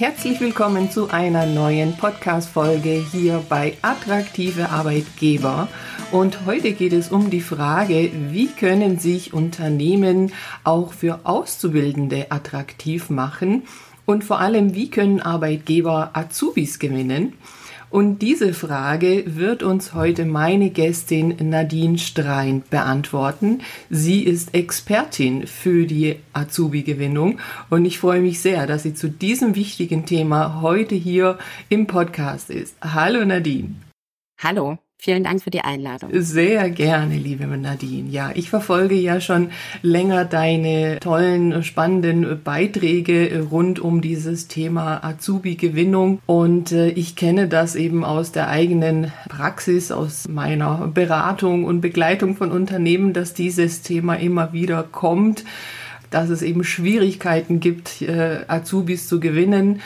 Herzlich willkommen zu einer neuen Podcast-Folge hier bei Attraktive Arbeitgeber. Und heute geht es um die Frage, wie können sich Unternehmen auch für Auszubildende attraktiv machen? Und vor allem, wie können Arbeitgeber Azubis gewinnen? Und diese Frage wird uns heute meine Gästin Nadine Strein beantworten. Sie ist Expertin für die Azubi-Gewinnung und ich freue mich sehr, dass sie zu diesem wichtigen Thema heute hier im Podcast ist. Hallo Nadine. Hallo. Vielen Dank für die Einladung. Sehr gerne, liebe Nadine. Ja, ich verfolge ja schon länger deine tollen, spannenden Beiträge rund um dieses Thema Azubi-Gewinnung und äh, ich kenne das eben aus der eigenen Praxis, aus meiner Beratung und Begleitung von Unternehmen, dass dieses Thema immer wieder kommt, dass es eben Schwierigkeiten gibt, äh, Azubis zu gewinnen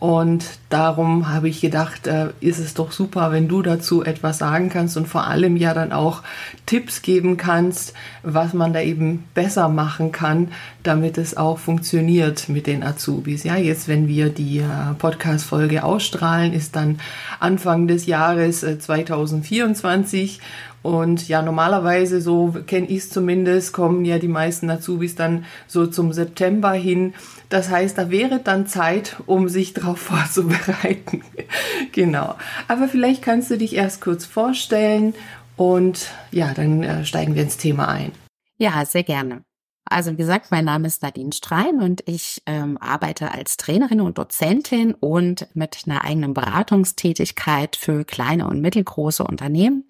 und darum habe ich gedacht, äh, ist es doch super, wenn du dazu etwas sagen kannst und vor allem ja dann auch Tipps geben kannst, was man da eben besser machen kann, damit es auch funktioniert mit den Azubis. Ja, jetzt, wenn wir die äh, Podcast-Folge ausstrahlen, ist dann Anfang des Jahres äh, 2024 und ja, normalerweise, so kenne ich es zumindest, kommen ja die meisten Azubis dann so zum September hin. Das heißt, da wäre dann Zeit, um sich darauf vorzubereiten. genau. Aber vielleicht kannst du dich erst kurz vorstellen und ja, dann äh, steigen wir ins Thema ein. Ja, sehr gerne. Also wie gesagt, mein Name ist Nadine Strein und ich ähm, arbeite als Trainerin und Dozentin und mit einer eigenen Beratungstätigkeit für kleine und mittelgroße Unternehmen.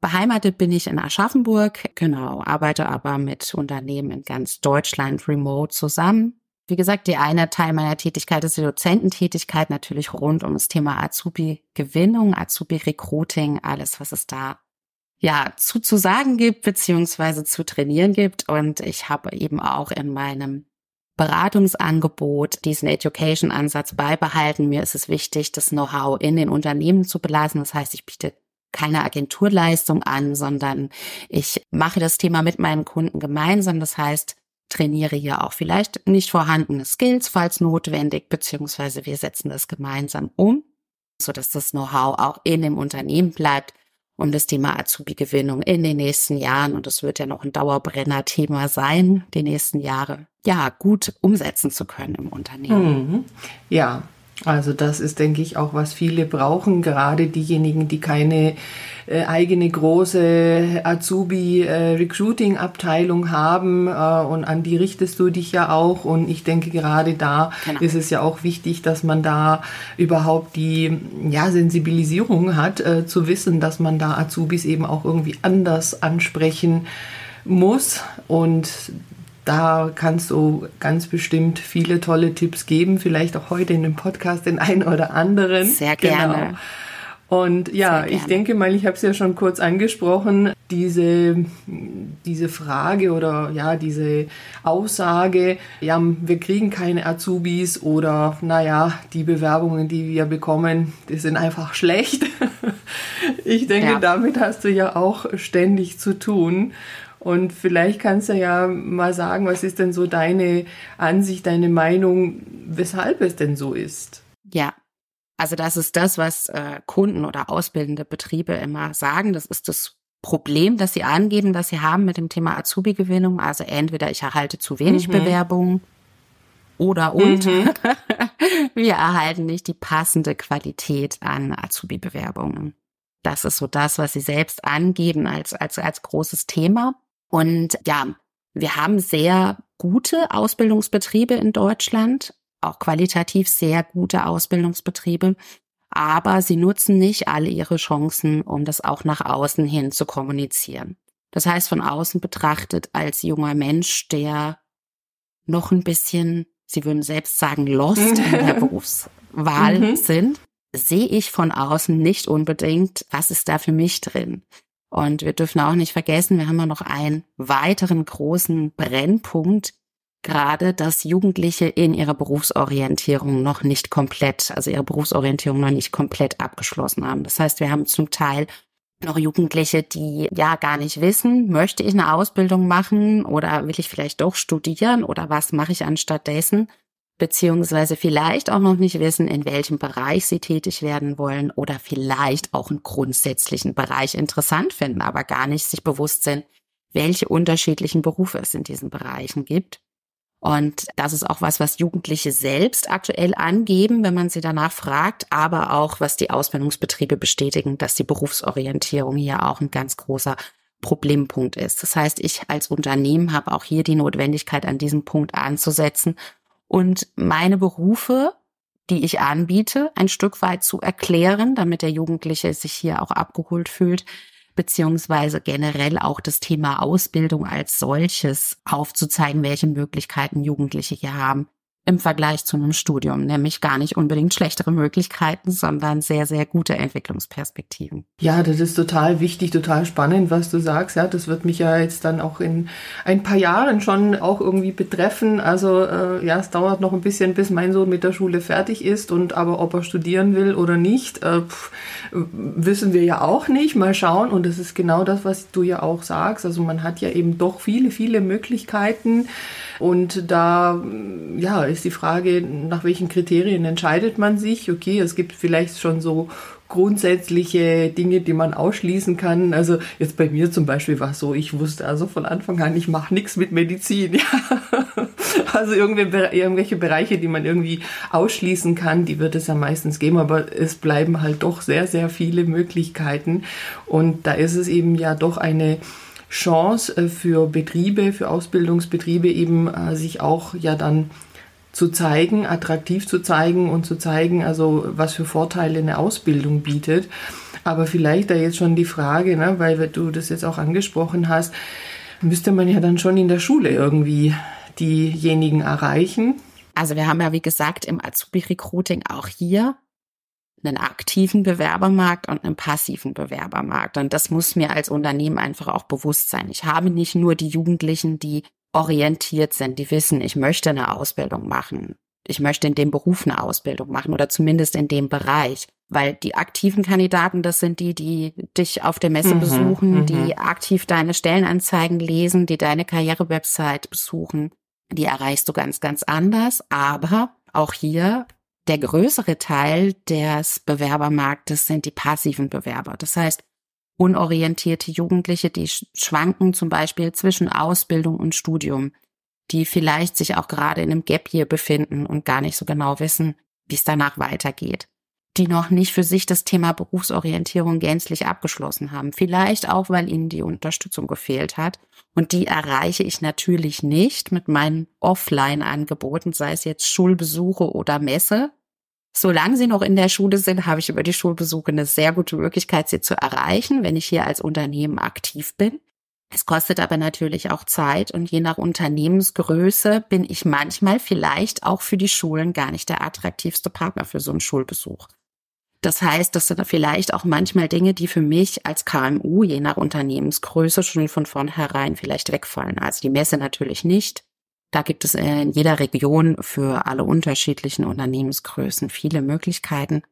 Beheimatet bin ich in Aschaffenburg, genau, arbeite aber mit Unternehmen in ganz Deutschland remote zusammen wie gesagt, die eine Teil meiner Tätigkeit ist die Dozententätigkeit, natürlich rund um das Thema Azubi-Gewinnung, Azubi-Recruiting, alles, was es da ja zu, zu sagen gibt, beziehungsweise zu trainieren gibt. Und ich habe eben auch in meinem Beratungsangebot diesen Education-Ansatz beibehalten. Mir ist es wichtig, das Know-how in den Unternehmen zu belassen. Das heißt, ich biete keine Agenturleistung an, sondern ich mache das Thema mit meinen Kunden gemeinsam. Das heißt, trainiere hier auch vielleicht nicht vorhandene Skills, falls notwendig, beziehungsweise wir setzen das gemeinsam um, so dass das Know-how auch in dem Unternehmen bleibt und das Thema Azubi-Gewinnung in den nächsten Jahren, und das wird ja noch ein Dauerbrenner-Thema sein, die nächsten Jahre, ja, gut umsetzen zu können im Unternehmen. Mhm. Ja, also das ist, denke ich, auch was viele brauchen, gerade diejenigen, die keine äh, eigene große Azubi-Recruiting-Abteilung äh, haben äh, und an die richtest du dich ja auch und ich denke gerade da genau. ist es ja auch wichtig, dass man da überhaupt die ja, Sensibilisierung hat, äh, zu wissen, dass man da Azubis eben auch irgendwie anders ansprechen muss und da kannst du ganz bestimmt viele tolle Tipps geben, vielleicht auch heute in dem Podcast den einen oder anderen. Sehr gerne. Genau. Und ja, ich denke mal, ich habe es ja schon kurz angesprochen, diese, diese Frage oder ja, diese Aussage, ja, wir kriegen keine Azubis oder naja, die Bewerbungen, die wir bekommen, die sind einfach schlecht. ich denke, ja. damit hast du ja auch ständig zu tun. Und vielleicht kannst du ja mal sagen, was ist denn so deine Ansicht, deine Meinung, weshalb es denn so ist? Ja, also das ist das, was äh, Kunden oder ausbildende Betriebe immer sagen. Das ist das Problem, das sie angeben, dass sie haben mit dem Thema Azubi-Gewinnung. Also entweder ich erhalte zu wenig mhm. Bewerbungen oder und mhm. wir erhalten nicht die passende Qualität an Azubi-Bewerbungen. Das ist so das, was sie selbst angeben als, als, als großes Thema. Und ja, wir haben sehr gute Ausbildungsbetriebe in Deutschland, auch qualitativ sehr gute Ausbildungsbetriebe, aber sie nutzen nicht alle ihre Chancen, um das auch nach außen hin zu kommunizieren. Das heißt, von außen betrachtet als junger Mensch, der noch ein bisschen, Sie würden selbst sagen, lost in der Berufswahl mhm. sind, sehe ich von außen nicht unbedingt, was ist da für mich drin. Und wir dürfen auch nicht vergessen, wir haben ja noch einen weiteren großen Brennpunkt, gerade dass Jugendliche in ihrer Berufsorientierung noch nicht komplett, also ihre Berufsorientierung noch nicht komplett abgeschlossen haben. Das heißt, wir haben zum Teil noch Jugendliche, die ja gar nicht wissen, möchte ich eine Ausbildung machen oder will ich vielleicht doch studieren oder was mache ich anstatt dessen? Beziehungsweise vielleicht auch noch nicht wissen, in welchem Bereich sie tätig werden wollen oder vielleicht auch einen grundsätzlichen Bereich interessant finden, aber gar nicht sich bewusst sind, welche unterschiedlichen Berufe es in diesen Bereichen gibt. Und das ist auch was, was Jugendliche selbst aktuell angeben, wenn man sie danach fragt, aber auch was die Ausbildungsbetriebe bestätigen, dass die Berufsorientierung hier auch ein ganz großer Problempunkt ist. Das heißt, ich als Unternehmen habe auch hier die Notwendigkeit, an diesem Punkt anzusetzen und meine Berufe, die ich anbiete, ein Stück weit zu erklären, damit der Jugendliche sich hier auch abgeholt fühlt, beziehungsweise generell auch das Thema Ausbildung als solches aufzuzeigen, welche Möglichkeiten Jugendliche hier haben im Vergleich zu einem Studium, nämlich gar nicht unbedingt schlechtere Möglichkeiten, sondern sehr, sehr gute Entwicklungsperspektiven. Ja, das ist total wichtig, total spannend, was du sagst. Ja, das wird mich ja jetzt dann auch in ein paar Jahren schon auch irgendwie betreffen. Also äh, ja, es dauert noch ein bisschen, bis mein Sohn mit der Schule fertig ist und aber ob er studieren will oder nicht, äh, pff, wissen wir ja auch nicht. Mal schauen. Und das ist genau das, was du ja auch sagst. Also man hat ja eben doch viele, viele Möglichkeiten. Und da, ja, ist die Frage, nach welchen Kriterien entscheidet man sich? Okay, es gibt vielleicht schon so grundsätzliche Dinge, die man ausschließen kann. Also jetzt bei mir zum Beispiel war es so, ich wusste also von Anfang an, ich mache nichts mit Medizin. Ja. Also irgendwelche Bereiche, die man irgendwie ausschließen kann, die wird es ja meistens geben, aber es bleiben halt doch sehr, sehr viele Möglichkeiten. Und da ist es eben ja doch eine Chance äh, für Betriebe, für Ausbildungsbetriebe eben äh, sich auch ja dann zu zeigen, attraktiv zu zeigen und zu zeigen, also was für Vorteile eine Ausbildung bietet. Aber vielleicht da jetzt schon die Frage, ne, weil du das jetzt auch angesprochen hast, müsste man ja dann schon in der Schule irgendwie diejenigen erreichen. Also wir haben ja, wie gesagt, im Azubi-Recruiting auch hier einen aktiven Bewerbermarkt und einen passiven Bewerbermarkt. Und das muss mir als Unternehmen einfach auch bewusst sein. Ich habe nicht nur die Jugendlichen, die orientiert sind, die wissen, ich möchte eine Ausbildung machen. Ich möchte in dem Beruf eine Ausbildung machen oder zumindest in dem Bereich. Weil die aktiven Kandidaten, das sind die, die dich auf der Messe mhm, besuchen, mhm. die aktiv deine Stellenanzeigen lesen, die deine Karrierewebsite besuchen. Die erreichst du ganz, ganz anders. Aber auch hier der größere Teil des Bewerbermarktes sind die passiven Bewerber. Das heißt, unorientierte Jugendliche, die schwanken zum Beispiel zwischen Ausbildung und Studium, die vielleicht sich auch gerade in einem Gap hier befinden und gar nicht so genau wissen, wie es danach weitergeht die noch nicht für sich das Thema Berufsorientierung gänzlich abgeschlossen haben. Vielleicht auch, weil ihnen die Unterstützung gefehlt hat. Und die erreiche ich natürlich nicht mit meinen Offline-Angeboten, sei es jetzt Schulbesuche oder Messe. Solange sie noch in der Schule sind, habe ich über die Schulbesuche eine sehr gute Möglichkeit, sie zu erreichen, wenn ich hier als Unternehmen aktiv bin. Es kostet aber natürlich auch Zeit und je nach Unternehmensgröße bin ich manchmal vielleicht auch für die Schulen gar nicht der attraktivste Partner für so einen Schulbesuch. Das heißt, das sind vielleicht auch manchmal Dinge, die für mich als KMU je nach Unternehmensgröße schon von vornherein vielleicht wegfallen. Also die Messe natürlich nicht. Da gibt es in jeder Region für alle unterschiedlichen Unternehmensgrößen viele Möglichkeiten.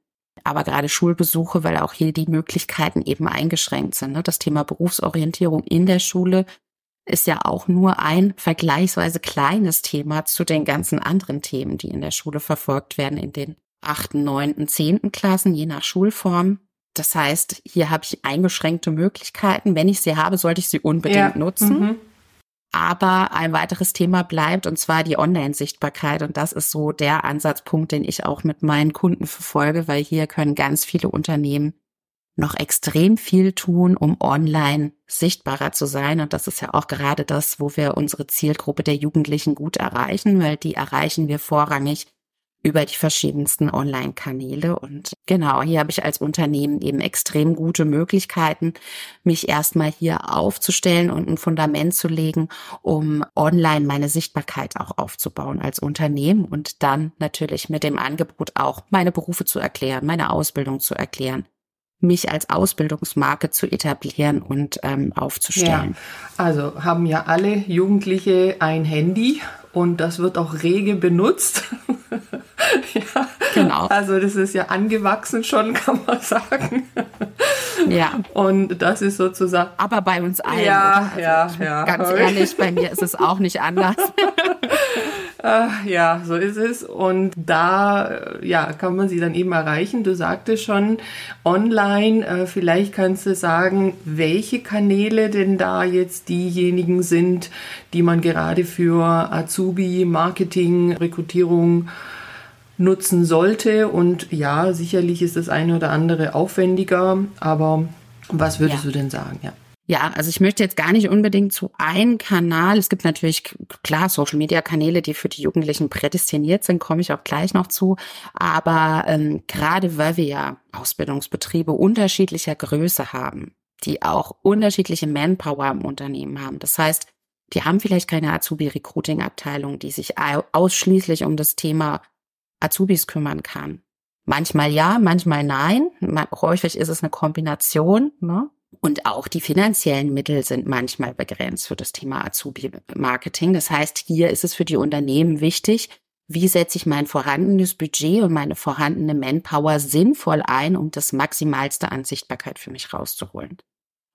Aber gerade Schulbesuche, weil auch hier die Möglichkeiten eben eingeschränkt sind. Ne? Das Thema Berufsorientierung in der Schule ist ja auch nur ein vergleichsweise kleines Thema zu den ganzen anderen Themen, die in der Schule verfolgt werden, in den achten, neunten, zehnten Klassen, je nach Schulform. Das heißt, hier habe ich eingeschränkte Möglichkeiten. Wenn ich sie habe, sollte ich sie unbedingt ja. nutzen. Mhm. Aber ein weiteres Thema bleibt, und zwar die Online-Sichtbarkeit. Und das ist so der Ansatzpunkt, den ich auch mit meinen Kunden verfolge, weil hier können ganz viele Unternehmen noch extrem viel tun, um online sichtbarer zu sein. Und das ist ja auch gerade das, wo wir unsere Zielgruppe der Jugendlichen gut erreichen, weil die erreichen wir vorrangig über die verschiedensten Online-Kanäle. Und genau, hier habe ich als Unternehmen eben extrem gute Möglichkeiten, mich erstmal hier aufzustellen und ein Fundament zu legen, um online meine Sichtbarkeit auch aufzubauen als Unternehmen und dann natürlich mit dem Angebot auch meine Berufe zu erklären, meine Ausbildung zu erklären, mich als Ausbildungsmarke zu etablieren und ähm, aufzustellen. Ja, also haben ja alle Jugendliche ein Handy und das wird auch rege benutzt. ja, genau. Also das ist ja angewachsen schon, kann man sagen. ja. Und das ist sozusagen. Aber bei uns allen. Ja, also ja, ja. Ganz ehrlich, bei mir ist es auch nicht anders. Äh, ja, so ist es. Und da äh, ja, kann man sie dann eben erreichen. Du sagtest schon online. Äh, vielleicht kannst du sagen, welche Kanäle denn da jetzt diejenigen sind, die man gerade für Azubi, Marketing, Rekrutierung nutzen sollte. Und ja, sicherlich ist das eine oder andere aufwendiger. Aber was würdest ja. du denn sagen? Ja. Ja, also ich möchte jetzt gar nicht unbedingt zu einem Kanal. Es gibt natürlich klar Social Media Kanäle, die für die Jugendlichen prädestiniert sind, komme ich auch gleich noch zu. Aber ähm, gerade weil wir ja Ausbildungsbetriebe unterschiedlicher Größe haben, die auch unterschiedliche Manpower im Unternehmen haben. Das heißt, die haben vielleicht keine Azubi-Recruiting-Abteilung, die sich ausschließlich um das Thema Azubis kümmern kann. Manchmal ja, manchmal nein. Häufig ist es eine Kombination. Ne? Und auch die finanziellen Mittel sind manchmal begrenzt für das Thema Azubi-Marketing. Das heißt, hier ist es für die Unternehmen wichtig, wie setze ich mein vorhandenes Budget und meine vorhandene Manpower sinnvoll ein, um das Maximalste an Sichtbarkeit für mich rauszuholen.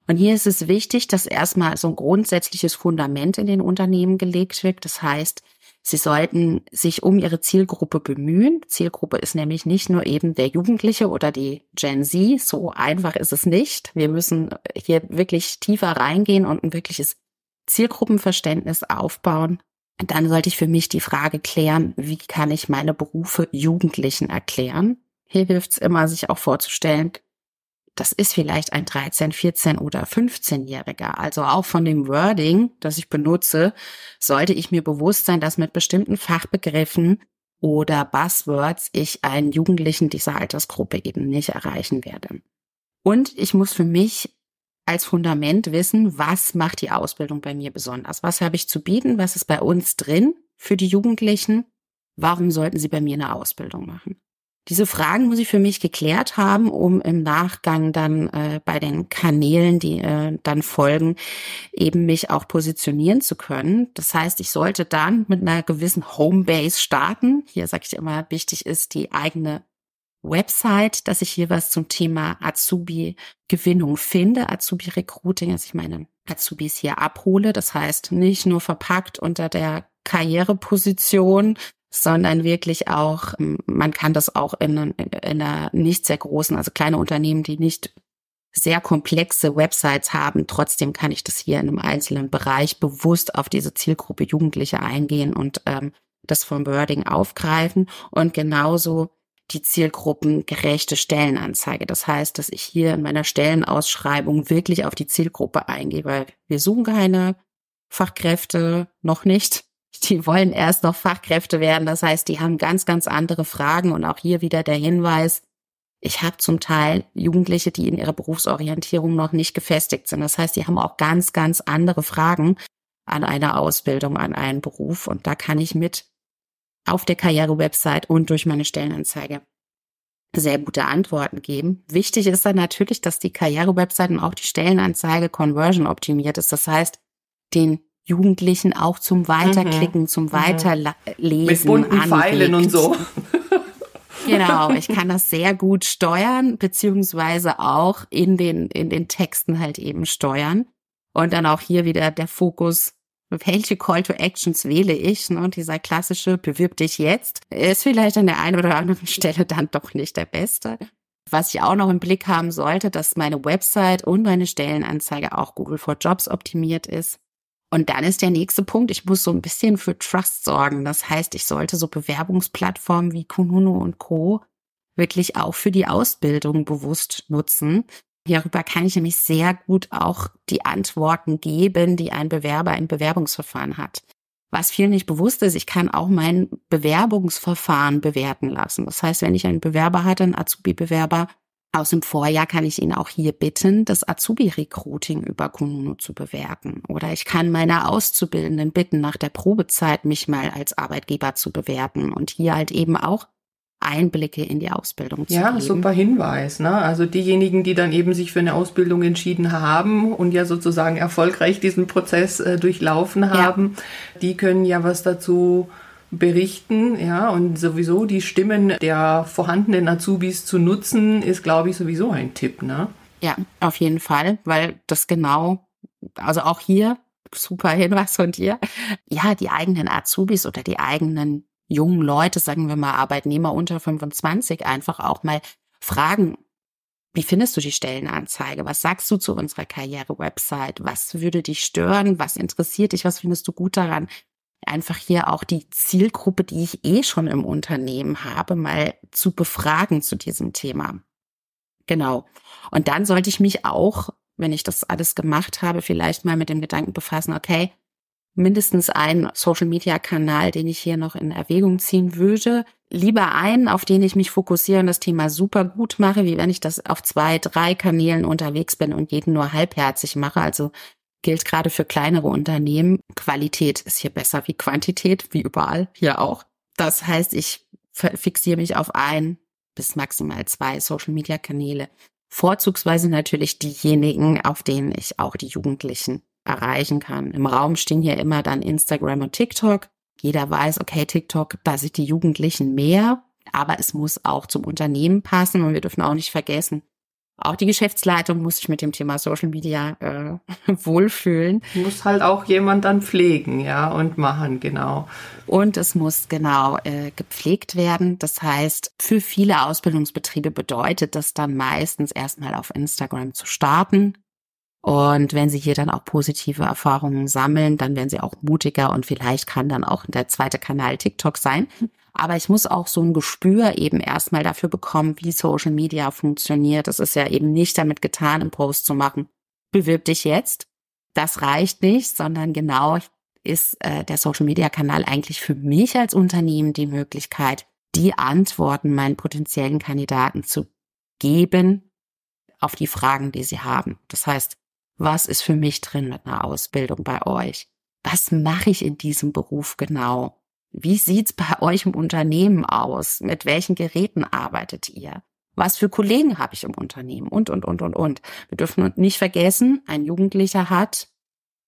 Und hier ist es wichtig, dass erstmal so ein grundsätzliches Fundament in den Unternehmen gelegt wird. Das heißt, Sie sollten sich um ihre Zielgruppe bemühen. Zielgruppe ist nämlich nicht nur eben der Jugendliche oder die Gen Z. So einfach ist es nicht. Wir müssen hier wirklich tiefer reingehen und ein wirkliches Zielgruppenverständnis aufbauen. Und dann sollte ich für mich die Frage klären, wie kann ich meine Berufe Jugendlichen erklären? Hier hilft es immer, sich auch vorzustellen, das ist vielleicht ein 13, 14 oder 15-Jähriger. Also auch von dem Wording, das ich benutze, sollte ich mir bewusst sein, dass mit bestimmten Fachbegriffen oder Buzzwords ich einen Jugendlichen dieser Altersgruppe eben nicht erreichen werde. Und ich muss für mich als Fundament wissen, was macht die Ausbildung bei mir besonders? Was habe ich zu bieten? Was ist bei uns drin für die Jugendlichen? Warum sollten sie bei mir eine Ausbildung machen? Diese Fragen muss ich für mich geklärt haben, um im Nachgang dann äh, bei den Kanälen, die äh, dann folgen, eben mich auch positionieren zu können. Das heißt, ich sollte dann mit einer gewissen Homebase starten. Hier sage ich immer, wichtig ist die eigene Website, dass ich hier was zum Thema Azubi-Gewinnung finde, Azubi-Recruiting, dass ich meine Azubis hier abhole. Das heißt, nicht nur verpackt unter der Karriereposition, sondern wirklich auch, man kann das auch in, in einer nicht sehr großen, also kleine Unternehmen, die nicht sehr komplexe Websites haben. Trotzdem kann ich das hier in einem einzelnen Bereich bewusst auf diese Zielgruppe Jugendliche eingehen und ähm, das vom Wording aufgreifen und genauso die zielgruppengerechte Stellenanzeige. Das heißt, dass ich hier in meiner Stellenausschreibung wirklich auf die Zielgruppe eingehe, weil wir suchen keine Fachkräfte noch nicht die wollen erst noch Fachkräfte werden. Das heißt, die haben ganz, ganz andere Fragen. Und auch hier wieder der Hinweis, ich habe zum Teil Jugendliche, die in ihrer Berufsorientierung noch nicht gefestigt sind. Das heißt, die haben auch ganz, ganz andere Fragen an eine Ausbildung, an einen Beruf. Und da kann ich mit auf der Karriere-Website und durch meine Stellenanzeige sehr gute Antworten geben. Wichtig ist dann natürlich, dass die Karriere-Website und auch die Stellenanzeige conversion optimiert ist. Das heißt, den Jugendlichen auch zum Weiterklicken, mhm. zum mhm. Weiterlesen. Mit bunten anregt. Pfeilen und so. Genau, ich kann das sehr gut steuern, beziehungsweise auch in den, in den Texten halt eben steuern. Und dann auch hier wieder der Fokus, welche Call to Actions wähle ich? Ne? Und dieser klassische Bewirb dich jetzt ist vielleicht an der einen oder anderen Stelle dann doch nicht der beste. Was ich auch noch im Blick haben sollte, dass meine Website und meine Stellenanzeige auch Google for Jobs optimiert ist. Und dann ist der nächste Punkt, ich muss so ein bisschen für Trust sorgen. Das heißt, ich sollte so Bewerbungsplattformen wie Kununu und Co. wirklich auch für die Ausbildung bewusst nutzen. Hierüber kann ich nämlich sehr gut auch die Antworten geben, die ein Bewerber im Bewerbungsverfahren hat. Was viel nicht bewusst ist, ich kann auch mein Bewerbungsverfahren bewerten lassen. Das heißt, wenn ich einen Bewerber hatte, einen Azubi-Bewerber, aus dem Vorjahr kann ich ihn auch hier bitten, das Azubi-Recruiting über Kununu zu bewerten. Oder ich kann meine Auszubildenden bitten, nach der Probezeit mich mal als Arbeitgeber zu bewerten und hier halt eben auch Einblicke in die Ausbildung zu ja, geben. Ja, super Hinweis. Ne? Also diejenigen, die dann eben sich für eine Ausbildung entschieden haben und ja sozusagen erfolgreich diesen Prozess äh, durchlaufen haben, ja. die können ja was dazu berichten, ja, und sowieso die Stimmen der vorhandenen Azubis zu nutzen, ist, glaube ich, sowieso ein Tipp, ne? Ja, auf jeden Fall, weil das genau, also auch hier super Hinweis von dir. Ja, die eigenen Azubis oder die eigenen jungen Leute, sagen wir mal Arbeitnehmer unter 25, einfach auch mal fragen, wie findest du die Stellenanzeige? Was sagst du zu unserer Karriere-Website? Was würde dich stören? Was interessiert dich? Was findest du gut daran? Einfach hier auch die Zielgruppe, die ich eh schon im Unternehmen habe, mal zu befragen zu diesem Thema. Genau. Und dann sollte ich mich auch, wenn ich das alles gemacht habe, vielleicht mal mit dem Gedanken befassen, okay, mindestens ein Social-Media-Kanal, den ich hier noch in Erwägung ziehen würde. Lieber einen, auf den ich mich fokussiere und das Thema super gut mache, wie wenn ich das auf zwei, drei Kanälen unterwegs bin und jeden nur halbherzig mache. Also gilt gerade für kleinere Unternehmen. Qualität ist hier besser wie Quantität, wie überall, hier auch. Das heißt, ich fixiere mich auf ein bis maximal zwei Social-Media-Kanäle. Vorzugsweise natürlich diejenigen, auf denen ich auch die Jugendlichen erreichen kann. Im Raum stehen hier immer dann Instagram und TikTok. Jeder weiß, okay, TikTok, da sind die Jugendlichen mehr, aber es muss auch zum Unternehmen passen und wir dürfen auch nicht vergessen, auch die Geschäftsleitung muss sich mit dem Thema Social Media äh, wohlfühlen. Muss halt auch jemand dann pflegen, ja, und machen, genau. Und es muss genau äh, gepflegt werden. Das heißt, für viele Ausbildungsbetriebe bedeutet das dann meistens erstmal auf Instagram zu starten, und wenn Sie hier dann auch positive Erfahrungen sammeln, dann werden Sie auch mutiger und vielleicht kann dann auch der zweite Kanal TikTok sein. Aber ich muss auch so ein Gespür eben erstmal dafür bekommen, wie Social Media funktioniert. Es ist ja eben nicht damit getan, einen Post zu machen. Bewirb dich jetzt. Das reicht nicht, sondern genau ist äh, der Social Media Kanal eigentlich für mich als Unternehmen die Möglichkeit, die Antworten meinen potenziellen Kandidaten zu geben auf die Fragen, die sie haben. Das heißt, was ist für mich drin mit einer Ausbildung bei euch? Was mache ich in diesem Beruf genau? Wie sieht's bei euch im Unternehmen aus? Mit welchen Geräten arbeitet ihr? Was für Kollegen habe ich im Unternehmen? Und, und, und, und, und. Wir dürfen nicht vergessen, ein Jugendlicher hat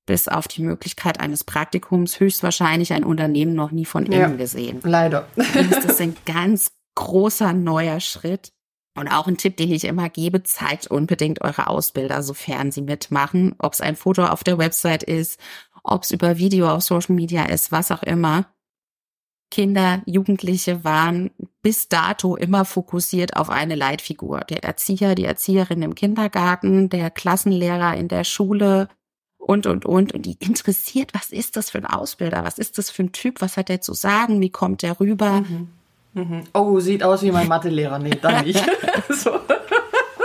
bis auf die Möglichkeit eines Praktikums höchstwahrscheinlich ein Unternehmen noch nie von innen ja, gesehen. Leider. das ist ein ganz großer neuer Schritt. Und auch ein Tipp, den ich immer gebe, zeigt unbedingt eure Ausbilder, sofern sie mitmachen, ob es ein Foto auf der Website ist, ob es über Video auf Social Media ist, was auch immer. Kinder, Jugendliche waren bis dato immer fokussiert auf eine Leitfigur. Der Erzieher, die Erzieherin im Kindergarten, der Klassenlehrer in der Schule und, und, und. Und die interessiert, was ist das für ein Ausbilder? Was ist das für ein Typ? Was hat der zu sagen? Wie kommt der rüber? Mhm. Mhm. Oh, sieht aus wie mein Mathelehrer. Nee, dann nicht. so.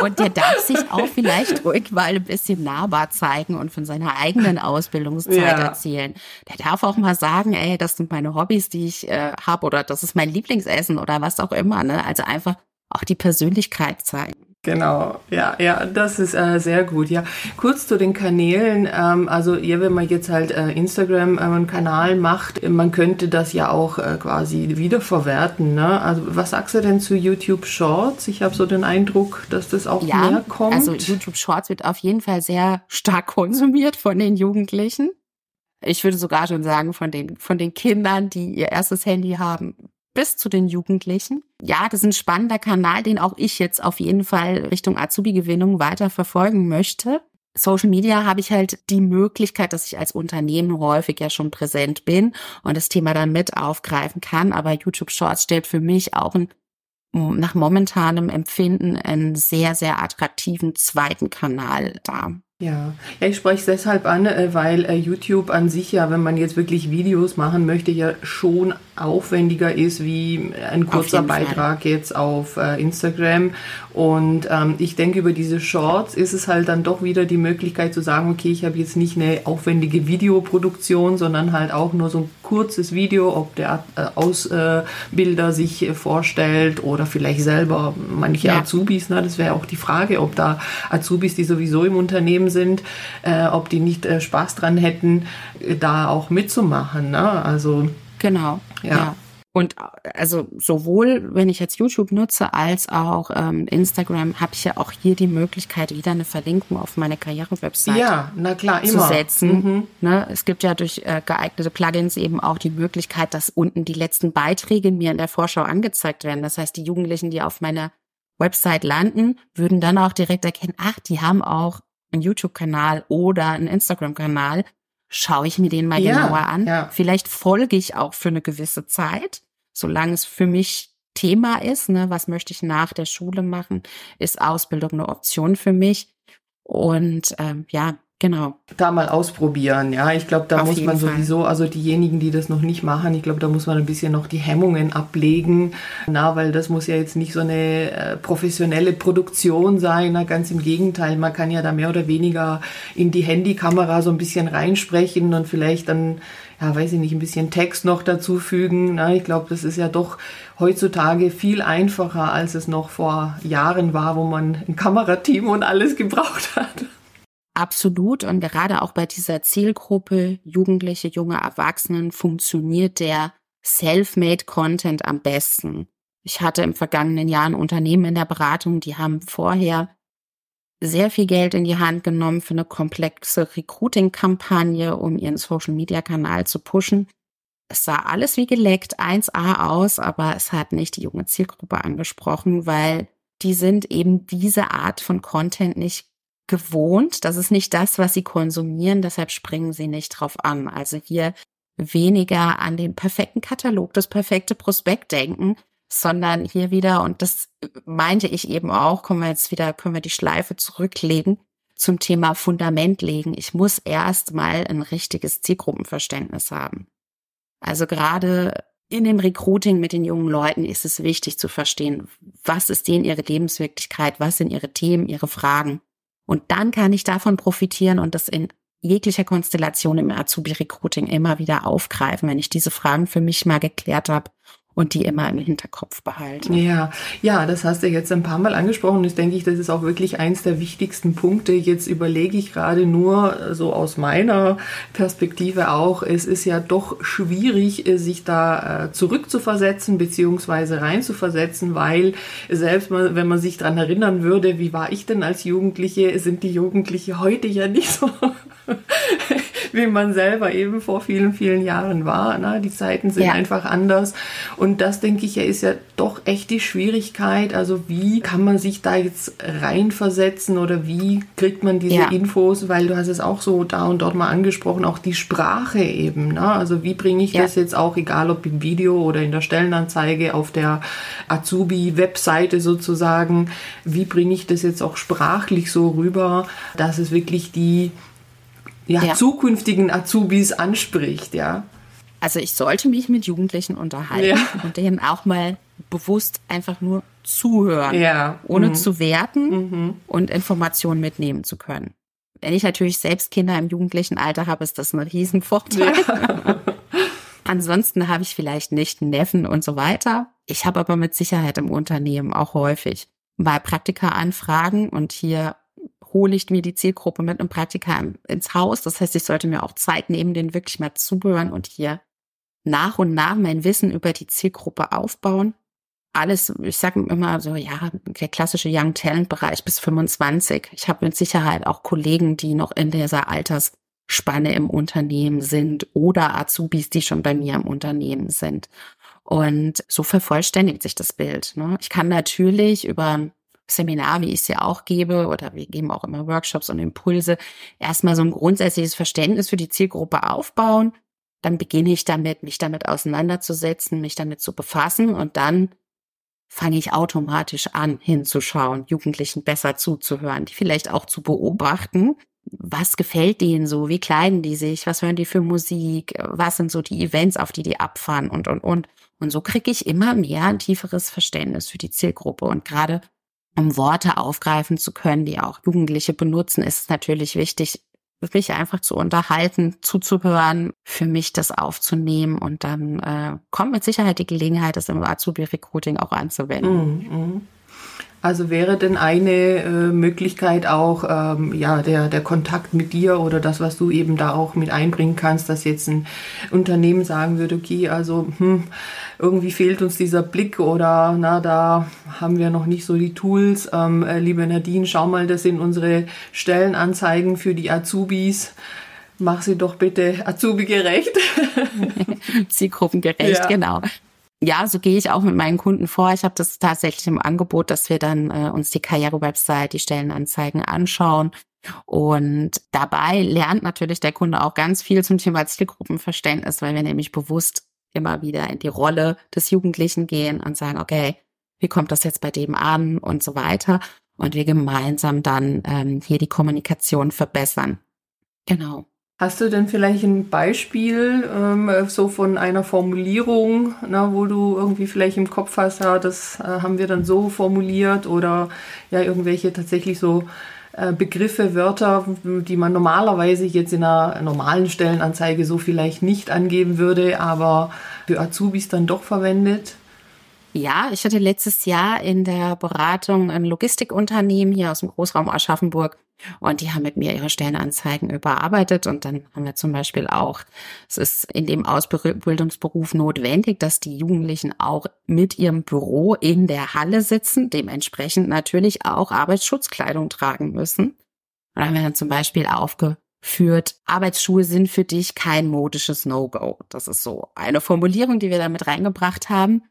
Und der darf sich auch vielleicht ruhig mal ein bisschen nahbar zeigen und von seiner eigenen Ausbildungszeit ja. erzählen. Der darf auch mal sagen, ey, das sind meine Hobbys, die ich äh, habe oder das ist mein Lieblingsessen oder was auch immer. Ne? Also einfach auch die Persönlichkeit zeigen. Genau, ja, ja, das ist äh, sehr gut. Ja, kurz zu den Kanälen. Ähm, also, ja, wenn man jetzt halt äh, Instagram äh, einen Kanal macht, man könnte das ja auch äh, quasi wiederverwerten. Ne? Also, was sagst du denn zu YouTube Shorts? Ich habe so den Eindruck, dass das auch ja, mehr kommt. Also, YouTube Shorts wird auf jeden Fall sehr stark konsumiert von den Jugendlichen. Ich würde sogar schon sagen, von den, von den Kindern, die ihr erstes Handy haben, bis zu den Jugendlichen. Ja, das ist ein spannender Kanal, den auch ich jetzt auf jeden Fall Richtung Azubi-Gewinnung weiter verfolgen möchte. Social Media habe ich halt die Möglichkeit, dass ich als Unternehmen häufig ja schon präsent bin und das Thema dann mit aufgreifen kann. Aber YouTube Shorts stellt für mich auch ein, nach momentanem Empfinden einen sehr, sehr attraktiven zweiten Kanal dar. Ja. ja, ich spreche es deshalb an, äh, weil äh, YouTube an sich ja, wenn man jetzt wirklich Videos machen möchte, ja schon aufwendiger ist wie ein kurzer Beitrag Fall. jetzt auf äh, Instagram. Und ähm, ich denke, über diese Shorts ist es halt dann doch wieder die Möglichkeit zu sagen, okay, ich habe jetzt nicht eine aufwendige Videoproduktion, sondern halt auch nur so ein kurzes Video, ob der äh, Ausbilder äh, sich äh, vorstellt oder vielleicht selber manche ja. Azubis. Ne? Das wäre auch die Frage, ob da Azubis, die sowieso im Unternehmen sind, äh, ob die nicht äh, Spaß dran hätten, äh, da auch mitzumachen. Ne? Also genau. ja. ja. Und also sowohl, wenn ich jetzt YouTube nutze, als auch ähm, Instagram, habe ich ja auch hier die Möglichkeit, wieder eine Verlinkung auf meine Karriere-Website ja, na klar, zu setzen. Mhm. Ne? Es gibt ja durch äh, geeignete Plugins eben auch die Möglichkeit, dass unten die letzten Beiträge mir in der Vorschau angezeigt werden. Das heißt, die Jugendlichen, die auf meiner Website landen, würden dann auch direkt erkennen, ach, die haben auch einen YouTube-Kanal oder einen Instagram-Kanal schaue ich mir den mal ja, genauer an. Ja. Vielleicht folge ich auch für eine gewisse Zeit, solange es für mich Thema ist. Ne? Was möchte ich nach der Schule machen? Ist Ausbildung eine Option für mich? Und ähm, ja, Genau. Da mal ausprobieren, ja. Ich glaube, da Auf muss man sowieso, also diejenigen, die das noch nicht machen, ich glaube, da muss man ein bisschen noch die Hemmungen ablegen, na, weil das muss ja jetzt nicht so eine äh, professionelle Produktion sein, na, ganz im Gegenteil. Man kann ja da mehr oder weniger in die Handykamera so ein bisschen reinsprechen und vielleicht dann, ja, weiß ich nicht, ein bisschen Text noch dazufügen. Na, ich glaube, das ist ja doch heutzutage viel einfacher, als es noch vor Jahren war, wo man ein Kamerateam und alles gebraucht hat. Absolut. Und gerade auch bei dieser Zielgruppe Jugendliche, junge Erwachsenen funktioniert der Self-Made Content am besten. Ich hatte im vergangenen Jahr ein Unternehmen in der Beratung, die haben vorher sehr viel Geld in die Hand genommen für eine komplexe Recruiting-Kampagne, um ihren Social-Media-Kanal zu pushen. Es sah alles wie geleckt, 1A aus, aber es hat nicht die junge Zielgruppe angesprochen, weil die sind eben diese Art von Content nicht gewohnt. Das ist nicht das, was sie konsumieren, deshalb springen sie nicht drauf an. Also hier weniger an den perfekten Katalog, das perfekte Prospekt denken, sondern hier wieder, und das meinte ich eben auch, können wir jetzt wieder, können wir die Schleife zurücklegen zum Thema Fundament legen. Ich muss erst mal ein richtiges Zielgruppenverständnis haben. Also gerade in dem Recruiting mit den jungen Leuten ist es wichtig zu verstehen, was ist denen ihre Lebenswirklichkeit, was sind ihre Themen, ihre Fragen. Und dann kann ich davon profitieren und das in jeglicher Konstellation im Azubi-Recruiting immer wieder aufgreifen, wenn ich diese Fragen für mich mal geklärt habe und die immer im Hinterkopf behalten. Ja, ja, das hast du jetzt ein paar Mal angesprochen. Das denke ich, das ist auch wirklich eins der wichtigsten Punkte. Jetzt überlege ich gerade nur so aus meiner Perspektive auch, es ist ja doch schwierig, sich da äh, zurückzuversetzen beziehungsweise reinzuversetzen, weil selbst wenn man sich daran erinnern würde, wie war ich denn als Jugendliche, sind die Jugendliche heute ja nicht so wie man selber eben vor vielen, vielen Jahren war. Ne? Die Zeiten sind ja. einfach anders. Und das, denke ich, ja, ist ja doch echt die Schwierigkeit. Also wie kann man sich da jetzt reinversetzen oder wie kriegt man diese ja. Infos? Weil du hast es auch so da und dort mal angesprochen, auch die Sprache eben. Ne? Also wie bringe ich ja. das jetzt auch, egal ob im Video oder in der Stellenanzeige, auf der Azubi-Webseite sozusagen, wie bringe ich das jetzt auch sprachlich so rüber, dass es wirklich die ja, ja. zukünftigen Azubis anspricht, ja. Also ich sollte mich mit Jugendlichen unterhalten ja. und denen auch mal bewusst einfach nur zuhören, ja. ohne mhm. zu werten mhm. und Informationen mitnehmen zu können. Wenn ich natürlich selbst Kinder im jugendlichen Alter habe, ist das ein Riesenvorteil. Ja. Ansonsten habe ich vielleicht nicht einen Neffen und so weiter. Ich habe aber mit Sicherheit im Unternehmen auch häufig mal Praktika anfragen und hier hole ich mir die Zielgruppe mit einem Praktika ins Haus. Das heißt, ich sollte mir auch Zeit nehmen, den wirklich mal zuhören und hier nach und nach mein Wissen über die Zielgruppe aufbauen. Alles, ich sage immer so, ja, der klassische Young Talent Bereich bis 25. Ich habe mit Sicherheit auch Kollegen, die noch in dieser Altersspanne im Unternehmen sind oder Azubis, die schon bei mir im Unternehmen sind. Und so vervollständigt sich das Bild. Ne? Ich kann natürlich über Seminar, wie ich es ja auch gebe, oder wir geben auch immer Workshops und Impulse, erstmal so ein grundsätzliches Verständnis für die Zielgruppe aufbauen. Dann beginne ich damit, mich damit auseinanderzusetzen, mich damit zu befassen und dann fange ich automatisch an, hinzuschauen, Jugendlichen besser zuzuhören, die vielleicht auch zu beobachten. Was gefällt denen so? Wie kleiden die sich? Was hören die für Musik? Was sind so die Events, auf die die abfahren und, und, und. Und so kriege ich immer mehr ein tieferes Verständnis für die Zielgruppe. Und gerade um Worte aufgreifen zu können, die auch Jugendliche benutzen, ist es natürlich wichtig, mich einfach zu unterhalten, zuzuhören, für mich das aufzunehmen und dann äh, kommt mit Sicherheit die Gelegenheit, das im Azubi-Recruiting auch anzuwenden. Mm -hmm. Also wäre denn eine äh, Möglichkeit auch ähm, ja der der Kontakt mit dir oder das, was du eben da auch mit einbringen kannst, dass jetzt ein Unternehmen sagen würde, okay, also hm, irgendwie fehlt uns dieser Blick oder na da haben wir noch nicht so die Tools. Ähm, äh, liebe Nadine, schau mal, das sind unsere Stellenanzeigen für die Azubis. Mach sie doch bitte Azubi-gerecht. Zielgruppengerecht, ja. genau ja, so gehe ich auch mit meinen Kunden vor. Ich habe das tatsächlich im Angebot, dass wir dann äh, uns die Karriere-Website, die Stellenanzeigen anschauen, Und dabei lernt natürlich der Kunde auch ganz viel zum Thema Zielgruppenverständnis, weil wir nämlich bewusst immer wieder in die Rolle des Jugendlichen gehen und sagen, okay, wie kommt das jetzt bei dem an und so weiter. Und wir gemeinsam dann ähm, hier die Kommunikation verbessern. Genau. Hast du denn vielleicht ein Beispiel ähm, so von einer Formulierung, na, wo du irgendwie vielleicht im Kopf hast, ja, das äh, haben wir dann so formuliert oder ja, irgendwelche tatsächlich so äh, Begriffe, Wörter, die man normalerweise jetzt in einer normalen Stellenanzeige so vielleicht nicht angeben würde, aber für Azubis dann doch verwendet? Ja, ich hatte letztes Jahr in der Beratung ein Logistikunternehmen hier aus dem Großraum Aschaffenburg und die haben mit mir ihre Stellenanzeigen überarbeitet und dann haben wir zum Beispiel auch, es ist in dem Ausbildungsberuf notwendig, dass die Jugendlichen auch mit ihrem Büro in der Halle sitzen, dementsprechend natürlich auch Arbeitsschutzkleidung tragen müssen. Und haben wir dann zum Beispiel aufgeführt, Arbeitsschuhe sind für dich kein modisches No-Go. Das ist so eine Formulierung, die wir damit reingebracht haben.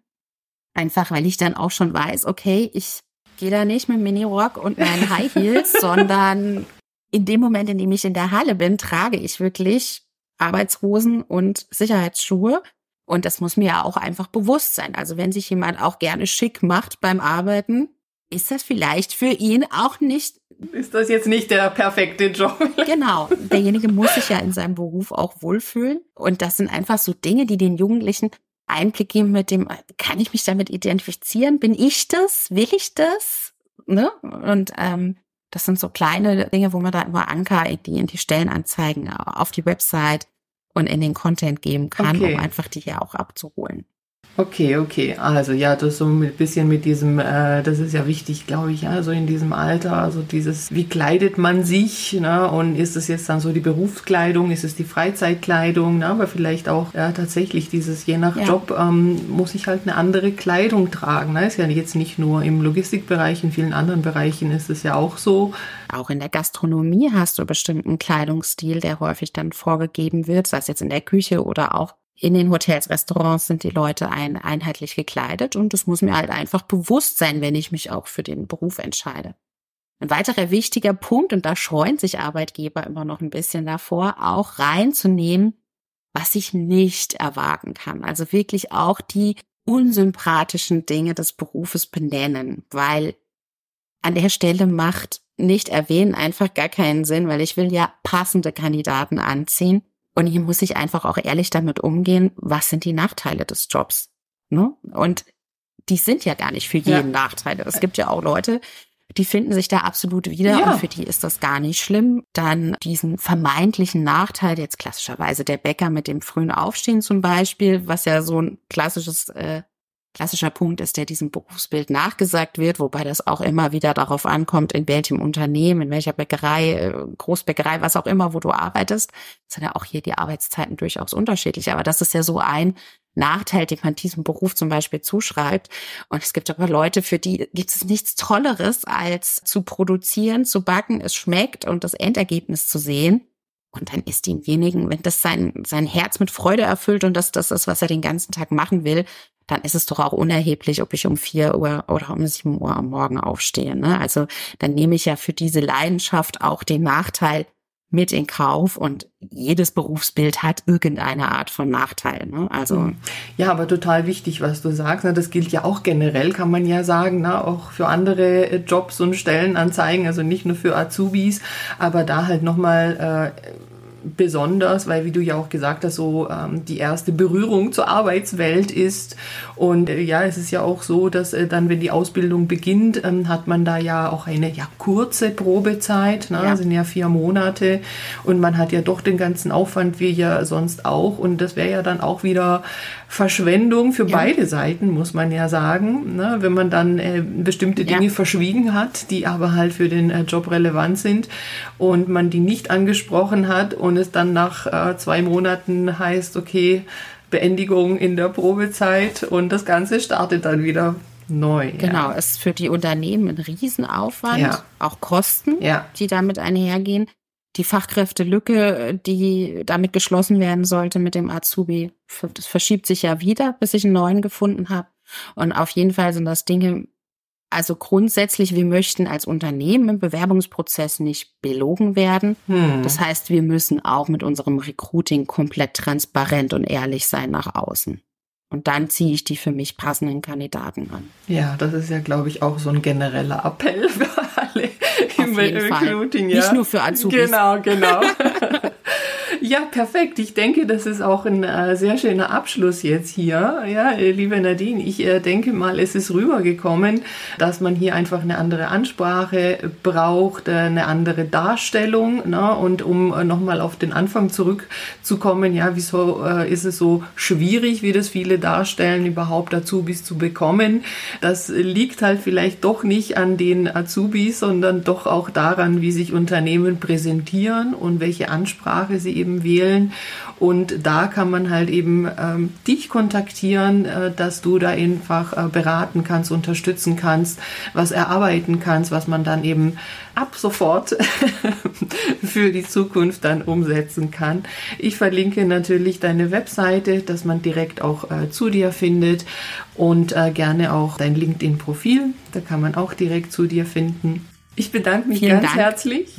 Einfach weil ich dann auch schon weiß, okay, ich gehe da nicht mit Minirock und meinen High Heels, sondern in dem Moment, in dem ich in der Halle bin, trage ich wirklich Arbeitshosen und Sicherheitsschuhe. Und das muss mir ja auch einfach bewusst sein. Also wenn sich jemand auch gerne schick macht beim Arbeiten, ist das vielleicht für ihn auch nicht. Ist das jetzt nicht der perfekte Job? genau. Derjenige muss sich ja in seinem Beruf auch wohlfühlen. Und das sind einfach so Dinge, die den Jugendlichen Einblick geben mit dem, kann ich mich damit identifizieren? Bin ich das? Will ich das? Ne? Und ähm, das sind so kleine Dinge, wo man da immer Anker in die, in die Stellenanzeigen auf die Website und in den Content geben kann, okay. um einfach die hier auch abzuholen. Okay, okay. Also ja, das so ein bisschen mit diesem, äh, das ist ja wichtig, glaube ich, ja, so in diesem Alter, also dieses, wie kleidet man sich, ne? Und ist es jetzt dann so die Berufskleidung, ist es die Freizeitkleidung, ne? Aber vielleicht auch ja, tatsächlich dieses, je nach ja. Job ähm, muss ich halt eine andere Kleidung tragen. Ne? Ist ja jetzt nicht nur im Logistikbereich, in vielen anderen Bereichen ist es ja auch so. Auch in der Gastronomie hast du bestimmten Kleidungsstil, der häufig dann vorgegeben wird, sei es jetzt in der Küche oder auch in den Hotels, Restaurants sind die Leute ein, einheitlich gekleidet und es muss mir halt einfach bewusst sein, wenn ich mich auch für den Beruf entscheide. Ein weiterer wichtiger Punkt, und da scheuen sich Arbeitgeber immer noch ein bisschen davor, auch reinzunehmen, was ich nicht erwarten kann. Also wirklich auch die unsympathischen Dinge des Berufes benennen, weil an der Stelle macht nicht erwähnen einfach gar keinen Sinn, weil ich will ja passende Kandidaten anziehen und hier muss ich einfach auch ehrlich damit umgehen, was sind die Nachteile des Jobs? Ne? Und die sind ja gar nicht für jeden ja. Nachteile. Es gibt ja auch Leute, die finden sich da absolut wieder ja. und für die ist das gar nicht schlimm. Dann diesen vermeintlichen Nachteil, jetzt klassischerweise der Bäcker mit dem frühen Aufstehen zum Beispiel, was ja so ein klassisches äh, klassischer Punkt ist, der diesem Berufsbild nachgesagt wird, wobei das auch immer wieder darauf ankommt, in welchem Unternehmen, in welcher Bäckerei, äh, Großbäckerei, was auch immer, wo du arbeitest, sind ja auch hier die Arbeitszeiten durchaus unterschiedlich. Aber das ist ja so ein Nachteil, den man diesem Beruf zum Beispiel zuschreibt. Und es gibt aber Leute, für die gibt es nichts Tolleres, als zu produzieren, zu backen, es schmeckt und das Endergebnis zu sehen. Und dann ist demjenigen, wenn das sein, sein Herz mit Freude erfüllt und das das ist, was er den ganzen Tag machen will, dann ist es doch auch unerheblich, ob ich um vier Uhr oder um sieben Uhr am Morgen aufstehe. Ne? Also dann nehme ich ja für diese Leidenschaft auch den Nachteil mit in Kauf und jedes Berufsbild hat irgendeine Art von Nachteil. Ne? Also ja, aber total wichtig, was du sagst. Ne? Das gilt ja auch generell, kann man ja sagen, ne? auch für andere Jobs und Stellenanzeigen, also nicht nur für Azubis, aber da halt nochmal äh, besonders, weil wie du ja auch gesagt hast, so ähm, die erste Berührung zur Arbeitswelt ist. Und äh, ja, es ist ja auch so, dass äh, dann, wenn die Ausbildung beginnt, ähm, hat man da ja auch eine ja, kurze Probezeit, ne? Ja. sind ja vier Monate und man hat ja doch den ganzen Aufwand wie ja sonst auch. Und das wäre ja dann auch wieder Verschwendung für ja. beide Seiten, muss man ja sagen, ne? wenn man dann äh, bestimmte Dinge ja. verschwiegen hat, die aber halt für den äh, Job relevant sind und man die nicht angesprochen hat und es dann nach äh, zwei Monaten heißt, okay, Beendigung in der Probezeit und das Ganze startet dann wieder neu. Genau, ja. ist für die Unternehmen ein Riesenaufwand, ja. auch Kosten, ja. die damit einhergehen die Fachkräftelücke, die damit geschlossen werden sollte mit dem Azubi, das verschiebt sich ja wieder, bis ich einen neuen gefunden habe. Und auf jeden Fall sind das Dinge, Also grundsätzlich, wir möchten als Unternehmen im Bewerbungsprozess nicht belogen werden. Hm. Das heißt, wir müssen auch mit unserem Recruiting komplett transparent und ehrlich sein nach außen. Und dann ziehe ich die für mich passenden Kandidaten an. Ja, das ist ja, glaube ich, auch so ein genereller Appell für alle Im Recruiting. Ja. Nicht nur für Azubis. Genau, genau. Ja, perfekt. Ich denke, das ist auch ein äh, sehr schöner Abschluss jetzt hier. Ja, äh, liebe Nadine, ich äh, denke mal, es ist rübergekommen, dass man hier einfach eine andere Ansprache braucht, äh, eine andere Darstellung. Ne? Und um äh, nochmal auf den Anfang zurückzukommen, ja, wieso äh, ist es so schwierig, wie das viele darstellen, überhaupt Azubis zu bekommen? Das liegt halt vielleicht doch nicht an den Azubis, sondern doch auch daran, wie sich Unternehmen präsentieren und welche Ansprache sie eben wählen. Und da kann man halt eben ähm, dich kontaktieren, äh, dass du da einfach äh, beraten kannst, unterstützen kannst, was erarbeiten kannst, was man dann eben ab sofort für die Zukunft dann umsetzen kann. Ich verlinke natürlich deine Webseite, dass man direkt auch äh, zu dir findet und äh, gerne auch dein LinkedIn-Profil. Da kann man auch direkt zu dir finden. Ich bedanke mich Vielen ganz Dank. herzlich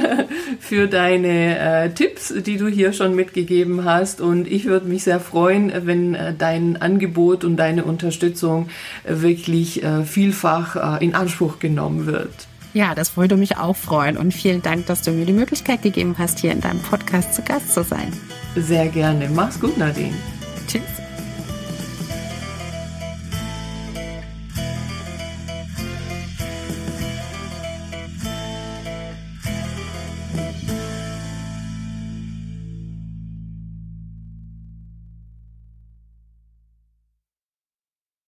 für deine äh, Tipps, die du hier schon mitgegeben hast. Und ich würde mich sehr freuen, wenn äh, dein Angebot und deine Unterstützung äh, wirklich äh, vielfach äh, in Anspruch genommen wird. Ja, das würde mich auch freuen. Und vielen Dank, dass du mir die Möglichkeit gegeben hast, hier in deinem Podcast zu Gast zu sein. Sehr gerne. Mach's gut, Nadine. Tschüss.